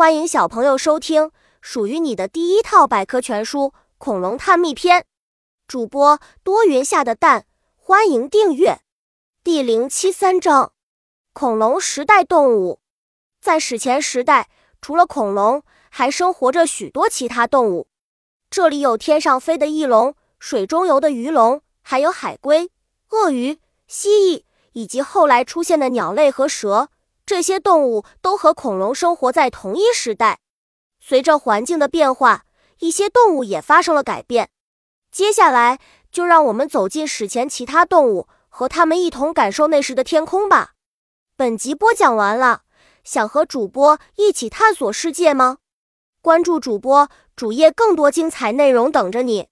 欢迎小朋友收听属于你的第一套百科全书《恐龙探秘篇》。主播多云下的蛋，欢迎订阅。第零七三章：恐龙时代动物。在史前时代，除了恐龙，还生活着许多其他动物。这里有天上飞的翼龙，水中游的鱼龙，还有海龟、鳄鱼、蜥蜴，以及后来出现的鸟类和蛇。这些动物都和恐龙生活在同一时代。随着环境的变化，一些动物也发生了改变。接下来，就让我们走进史前其他动物，和他们一同感受那时的天空吧。本集播讲完了，想和主播一起探索世界吗？关注主播主页，更多精彩内容等着你。